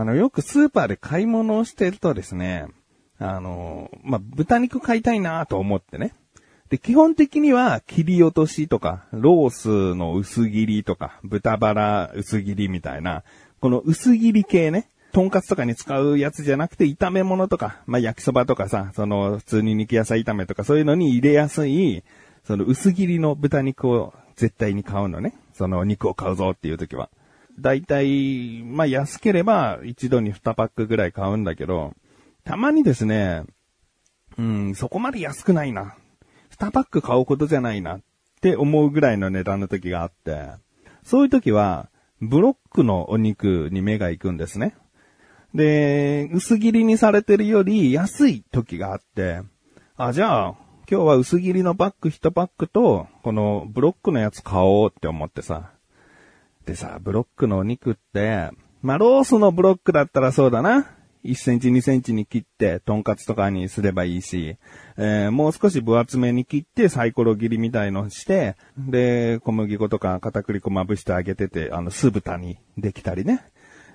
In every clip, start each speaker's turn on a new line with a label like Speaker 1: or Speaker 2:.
Speaker 1: あの、よくスーパーで買い物をしてるとですね、あの、まあ、豚肉買いたいなと思ってね。で、基本的には切り落としとか、ロースの薄切りとか、豚バラ薄切りみたいな、この薄切り系ね、とんかつとかに使うやつじゃなくて炒め物とか、まあ、焼きそばとかさ、その普通に肉野菜炒めとかそういうのに入れやすい、その薄切りの豚肉を絶対に買うのね。その肉を買うぞっていう時は。だいたい、まあ、安ければ一度に2パックぐらい買うんだけど、たまにですね、うん、そこまで安くないな。2パック買うことじゃないなって思うぐらいの値段の時があって、そういう時は、ブロックのお肉に目が行くんですね。で、薄切りにされてるより安い時があって、あ、じゃあ、今日は薄切りのパック1パックと、このブロックのやつ買おうって思ってさ。でさ、ブロックのお肉って、まあ、ロースのブロックだったらそうだな。1センチ2センチに切って、トンカツとかにすればいいし、えー、もう少し分厚めに切ってサイコロ切りみたいのして、で、小麦粉とか片栗粉まぶしてあげてて、あの、酢豚にできたりね。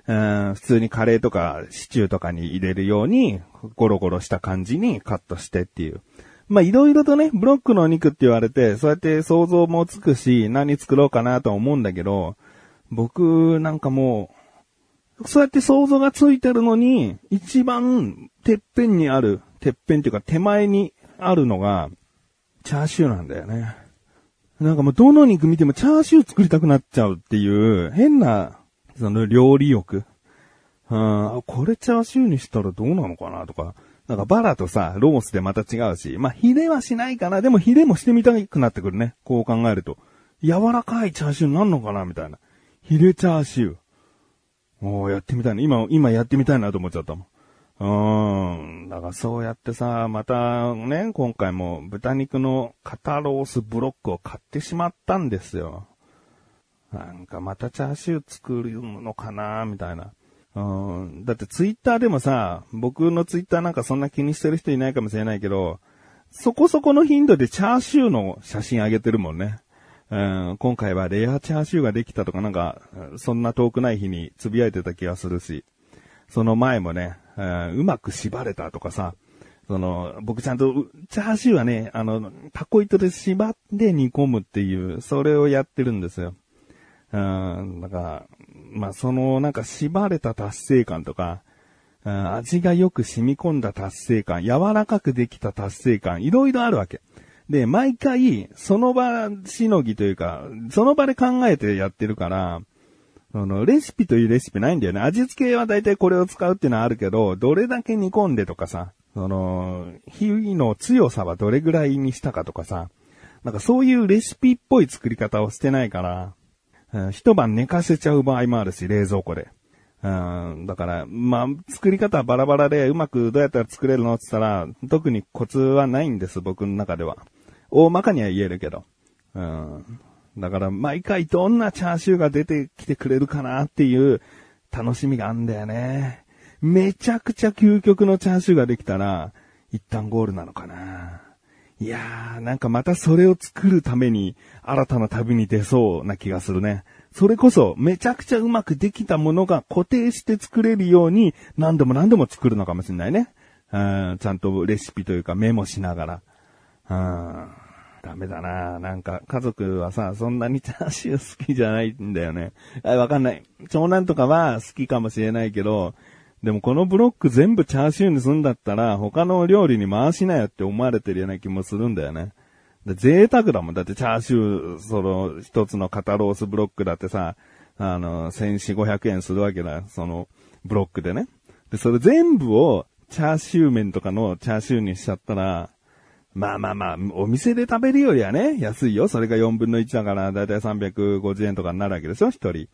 Speaker 1: 普通にカレーとかシチューとかに入れるように、ゴロゴロした感じにカットしてっていう。まあ、いろいろとね、ブロックのお肉って言われて、そうやって想像もつくし、何作ろうかなと思うんだけど、僕なんかもう、そうやって想像がついてるのに、一番てっぺんにある、てっぺんっていうか手前にあるのが、チャーシューなんだよね。なんかもうどの肉見てもチャーシュー作りたくなっちゃうっていう、変なその料理欲。うん、これチャーシューにしたらどうなのかなとか。なんかバラとさ、ロースでまた違うし。まあ、ヒレはしないかな。でもヒレもしてみたくなってくるね。こう考えると。柔らかいチャーシューになるのかなみたいな。ヒレチャーシュー。おー、やってみたいな。今、今やってみたいなと思っちゃったもん。うーん。だからそうやってさ、またね、今回も豚肉の肩ロースブロックを買ってしまったんですよ。なんかまたチャーシュー作るのかなみたいな。うん。だってツイッターでもさ、僕のツイッターなんかそんな気にしてる人いないかもしれないけど、そこそこの頻度でチャーシューの写真あげてるもんね。うん、今回はレアチャーシューができたとかなんか、そんな遠くない日につぶやいてた気がするし、その前もね、うん、うまく縛れたとかさ、その、僕ちゃんと、チャーシューはね、あの、タコ糸で縛って煮込むっていう、それをやってるんですよ。うん、だから、まあ、その、なんか縛れた達成感とか、うん、味がよく染み込んだ達成感、柔らかくできた達成感、いろいろあるわけ。で、毎回、その場しのぎというか、その場で考えてやってるから、その、レシピというレシピないんだよね。味付けは大体これを使うっていうのはあるけど、どれだけ煮込んでとかさ、その、火の強さはどれぐらいにしたかとかさ、なんかそういうレシピっぽい作り方をしてないから、うん、一晩寝かせちゃう場合もあるし、冷蔵庫で。うん、だから、まあ、作り方はバラバラでうまくどうやったら作れるのって言ったら、特にコツはないんです、僕の中では。大まかには言えるけど。うん。だから、毎回どんなチャーシューが出てきてくれるかなっていう楽しみがあんだよね。めちゃくちゃ究極のチャーシューができたら、一旦ゴールなのかな。いやー、なんかまたそれを作るために新たな旅に出そうな気がするね。それこそめちゃくちゃうまくできたものが固定して作れるように何度も何度も作るのかもしれないね。うん、ちゃんとレシピというかメモしながら。うん、ダメだななんか家族はさ、そんなにチャーシュー好きじゃないんだよね。わかんない。長男とかは好きかもしれないけど、でもこのブロック全部チャーシューにすんだったら他の料理に回しなよって思われてるような気もするんだよね。で贅沢だもん。だってチャーシュー、その一つの肩ロースブロックだってさ、あの、1400、円するわけだ。そのブロックでね。で、それ全部をチャーシュー麺とかのチャーシューにしちゃったら、まあまあまあ、お店で食べるよりはね、安いよ。それが4分の1だから、だいたい350円とかになるわけでしょ、一人。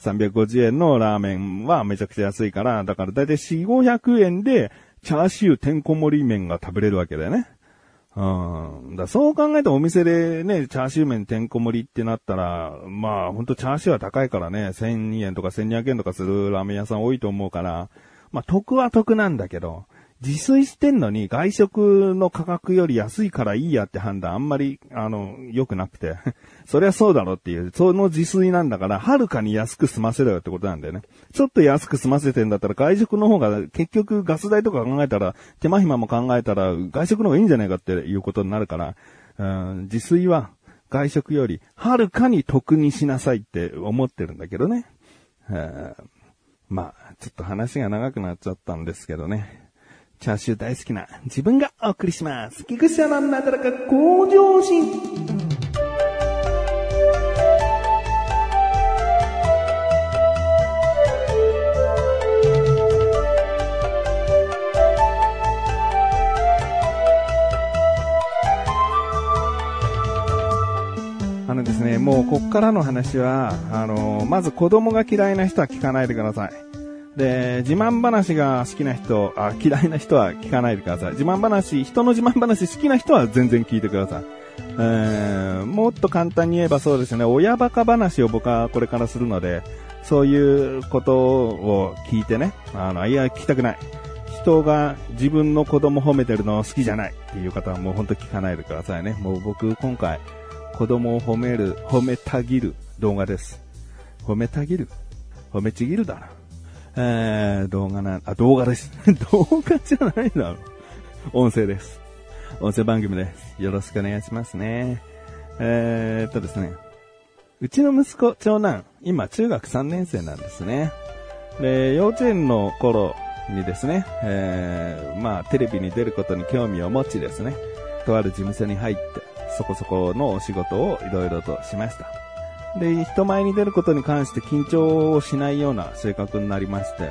Speaker 1: 350円のラーメンはめちゃくちゃ安いから、だからだいたい4、500円で、チャーシューてんこ盛り麺が食べれるわけだよね。うん。だそう考えたお店でね、チャーシュー麺てんこ盛りってなったら、まあほんとチャーシューは高いからね、1000円とか1200円とかするラーメン屋さん多いと思うから、まあ得は得なんだけど、自炊してんのに外食の価格より安いからいいやって判断あんまり、あの、良くなくて。そりゃそうだろっていう、その自炊なんだから、はるかに安く済ませろよってことなんだよね。ちょっと安く済ませてんだったら外食の方が結局ガス代とか考えたら、手間暇も考えたら外食の方がいいんじゃないかっていうことになるから、うん、自炊は外食よりはるかに得にしなさいって思ってるんだけどね。まあ、ちょっと話が長くなっちゃったんですけどね。チャーシュー大好きな自分がお送りします。菊池のなだらか向上心。あのですね、もうこっからの話は、あの、まず子供が嫌いな人は聞かないでください。で、自慢話が好きな人、あ、嫌いな人は聞かないでください。自慢話、人の自慢話好きな人は全然聞いてください。えー、もっと簡単に言えばそうですね、親バカ話を僕はこれからするので、そういうことを聞いてね、あの、いや、聞きたくない。人が自分の子供褒めてるの好きじゃないっていう方はもうほんと聞かないでくださいね。もう僕今回、子供を褒める、褒めたぎる動画です。褒めたぎる褒めちぎるだな。えー、動画な、あ、動画です。動画じゃないだろ。音声です。音声番組です。よろしくお願いしますね。えー、っとですね。うちの息子、長男、今中学3年生なんですね。で、幼稚園の頃にですね、えー、まあ、テレビに出ることに興味を持ちですね、とある事務所に入って、そこそこのお仕事をいろいろとしました。で、人前に出ることに関して緊張をしないような性格になりまして、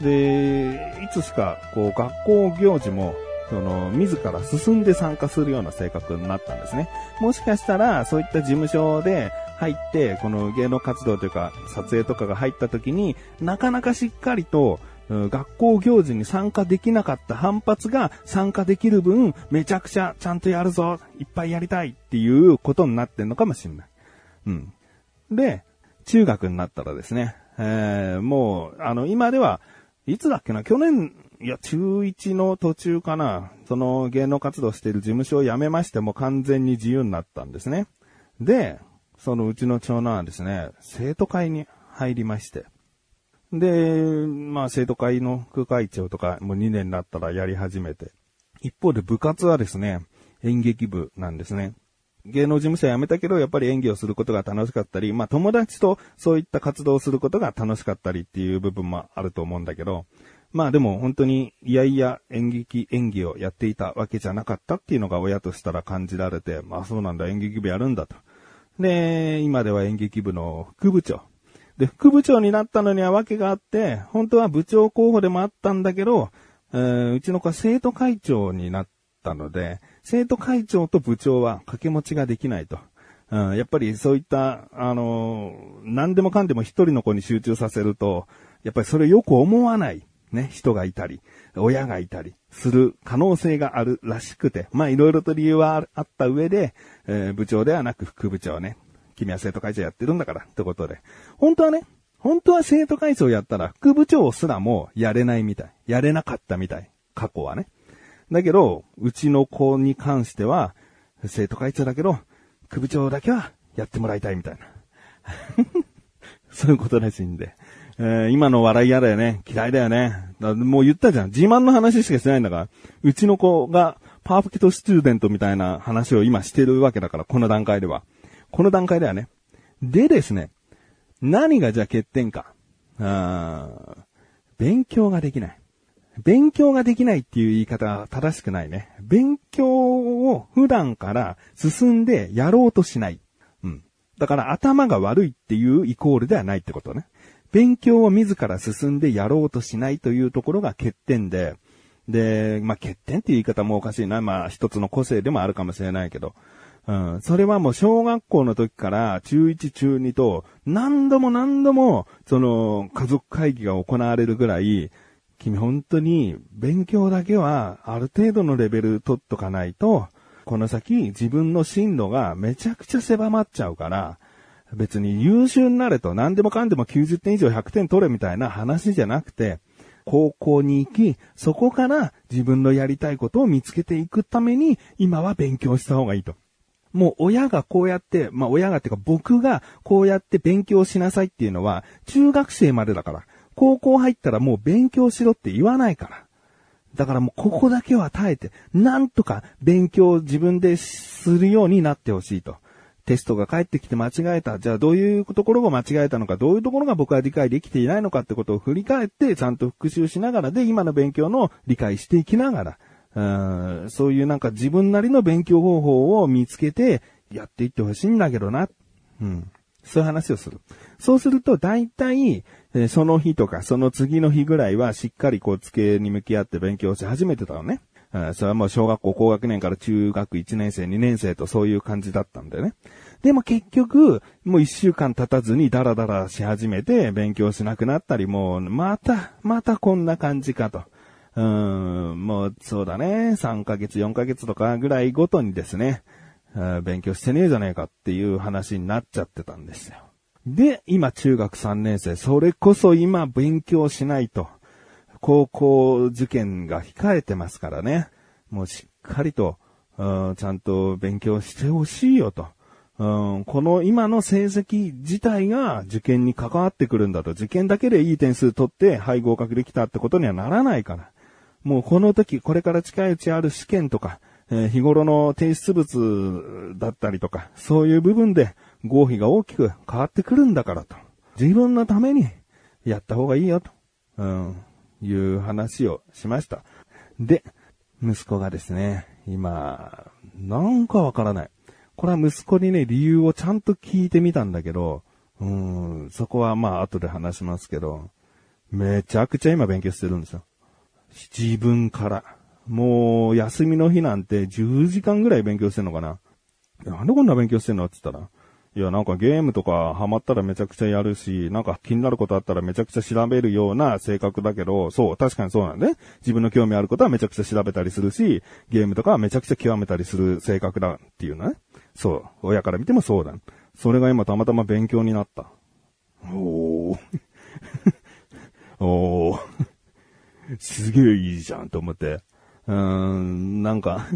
Speaker 1: で、いつしか、こう、学校行事も、その、自ら進んで参加するような性格になったんですね。もしかしたら、そういった事務所で入って、この芸能活動というか、撮影とかが入った時に、なかなかしっかりと、学校行事に参加できなかった反発が参加できる分、めちゃくちゃちゃんとやるぞ、いっぱいやりたいっていうことになってんのかもしれない。うん。で、中学になったらですね、えー、もう、あの、今では、いつだっけな、去年、いや、中1の途中かな、その芸能活動してる事務所を辞めましても完全に自由になったんですね。で、そのうちの長男はですね、生徒会に入りまして。で、まあ生徒会の副会長とかもう2年になったらやり始めて。一方で部活はですね、演劇部なんですね。芸能事務所辞めたけど、やっぱり演技をすることが楽しかったり、まあ友達とそういった活動をすることが楽しかったりっていう部分もあると思うんだけど、まあでも本当にいやいや演劇、演技をやっていたわけじゃなかったっていうのが親としたら感じられて、まあそうなんだ、演劇部やるんだと。で、今では演劇部の副部長。で、副部長になったのには訳があって、本当は部長候補でもあったんだけど、えー、うちの子は生徒会長になったので、生徒会長と部長は掛け持ちができないと。うん、やっぱりそういった、あのー、何でもかんでも一人の子に集中させると、やっぱりそれよく思わない、ね、人がいたり、親がいたりする可能性があるらしくて、まあいろいろと理由はあった上で、えー、部長ではなく副部長ね、君は生徒会長やってるんだから、ってことで。本当はね、本当は生徒会長やったら副部長すらもやれないみたい。やれなかったみたい。過去はね。だけど、うちの子に関しては、生徒会長だけど、首長だけはやってもらいたいみたいな。そういうことらしいんで。えー、今の笑い嫌だよね。嫌いだよね。もう言ったじゃん。自慢の話しかしてないんだから。うちの子がパーフェクトスチューデントみたいな話を今してるわけだから、この段階では。この段階ではね。でですね。何がじゃあ欠点か。あ勉強ができない。勉強ができないっていう言い方は正しくないね。勉強を普段から進んでやろうとしない。うん。だから頭が悪いっていうイコールではないってことね。勉強を自ら進んでやろうとしないというところが欠点で、で、まあ、欠点っていう言い方もおかしいな。まあ、一つの個性でもあるかもしれないけど。うん。それはもう小学校の時から中1中2と何度も何度もその家族会議が行われるぐらい君本当に勉強だけはある程度のレベル取っとかないと、この先自分の進路がめちゃくちゃ狭まっちゃうから、別に優秀になれと何でもかんでも90点以上100点取れみたいな話じゃなくて、高校に行き、そこから自分のやりたいことを見つけていくために、今は勉強した方がいいと。もう親がこうやって、まあ親がっていうか僕がこうやって勉強しなさいっていうのは中学生までだから。高校入ったらもう勉強しろって言わないから。だからもうここだけは耐えて、なんとか勉強自分でするようになってほしいと。テストが返ってきて間違えた。じゃあどういうところが間違えたのか、どういうところが僕は理解できていないのかってことを振り返って、ちゃんと復習しながらで、今の勉強の理解していきながら、うんそういうなんか自分なりの勉強方法を見つけてやっていってほしいんだけどな。うん。そういう話をする。そうすると大体、えその日とかその次の日ぐらいはしっかりこう机に向き合って勉強し始めてたのね。それはもう小学校高学年から中学1年生、2年生とそういう感じだったんだよね。でも結局、もう1週間経たずにダラダラし始めて勉強しなくなったり、もうまた、またこんな感じかと。うん、もうそうだね、3ヶ月、4ヶ月とかぐらいごとにですね、勉強してねえじゃねえかっていう話になっちゃってたんですよ。で、今中学3年生、それこそ今勉強しないと。高校受験が控えてますからね。もうしっかりと、うん、ちゃんと勉強してほしいよと。うん、この今の成績自体が受験に関わってくるんだと。受験だけでいい点数取って、はい、合格できたってことにはならないから。もうこの時、これから近いうちある試験とか、えー、日頃の提出物だったりとか、そういう部分で合否が大きく変わってくるんだからと。自分のためにやった方がいいよと。うん、いう話をしました。で、息子がですね、今、なんかわからない。これは息子にね、理由をちゃんと聞いてみたんだけど、うん、そこはまあ後で話しますけど、めちゃくちゃ今勉強してるんですよ。自分から。もう、休みの日なんて10時間ぐらい勉強してんのかな。なんでこんな勉強してんのって言ったら、いや、なんかゲームとかハマったらめちゃくちゃやるし、なんか気になることあったらめちゃくちゃ調べるような性格だけど、そう、確かにそうなんで、ね、自分の興味あることはめちゃくちゃ調べたりするし、ゲームとかはめちゃくちゃ極めたりする性格だっていうね。そう、親から見てもそうだ。それが今たまたま勉強になった。おー。おー。すげえいいじゃんと思って。うーん、なんか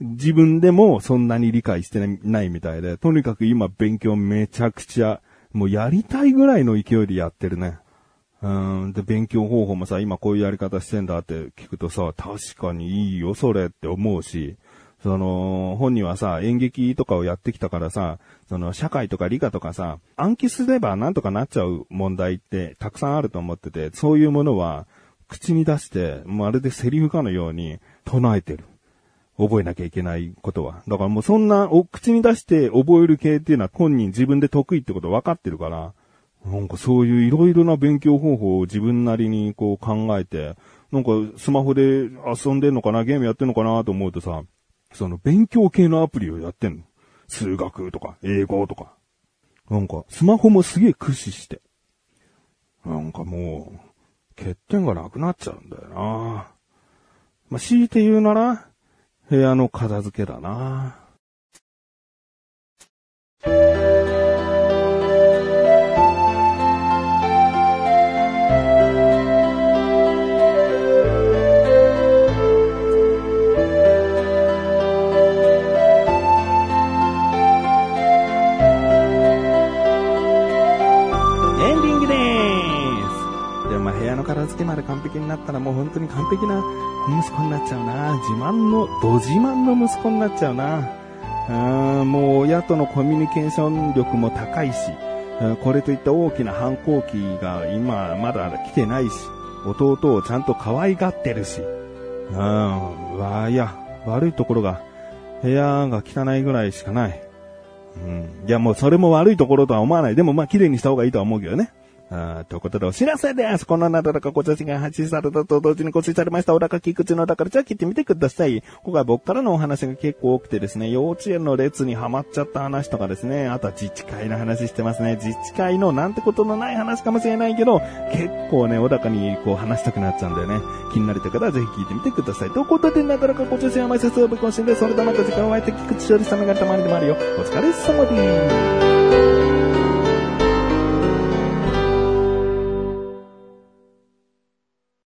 Speaker 1: 自分でもそんなに理解してないみたいで、とにかく今勉強めちゃくちゃ、もうやりたいぐらいの勢いでやってるね。うん。で、勉強方法もさ、今こういうやり方してんだって聞くとさ、確かにいいよ、それって思うし、その、本人はさ、演劇とかをやってきたからさ、その、社会とか理科とかさ、暗記すればなんとかなっちゃう問題ってたくさんあると思ってて、そういうものは、口に出して、まるでセリフかのように唱えてる。覚えなきゃいけないことは。だからもうそんな、お、口に出して覚える系っていうのは本人自分で得意ってこと分かってるから、なんかそういういろいろな勉強方法を自分なりにこう考えて、なんかスマホで遊んでんのかな、ゲームやってんのかなと思うとさ、その勉強系のアプリをやってんの。数学とか、英語とか。なんか、スマホもすげえ駆使して。なんかもう、欠点がなくなっちゃうんだよな。まあ、強いて言うなら、部屋の片付けだな。片付けまで完璧になったらもう本当に完璧な息子になっちゃうな。自慢の、ど自慢の息子になっちゃうな。あもう親とのコミュニケーション力も高いし、これといった大きな反抗期が今まだ来てないし、弟をちゃんと可愛がってるし、うん、わいや、悪いところが、部屋が汚いぐらいしかない。うん。いや、もうそれも悪いところとは思わない。でもまあ綺麗にした方がいいとは思うけどね。あということでお知らせです。このなだらかご写真が発信されたと同時に更新されました。小高菊池のだからじゃあ聞いてみてください。今回僕からのお話が結構多くてですね、幼稚園の列にはまっちゃった話とかですね、あとは自治会の話してますね。自治会のなんてことのない話かもしれないけど、結構ね、小高にこう話したくなっちゃうんだよね。気になる方はぜひ聞いてみてください。ということで、なだらかご写真は毎節をぶ更新で、それとまた時間を空いて菊池勝利様がたまにでもあるよ。お疲れ様です。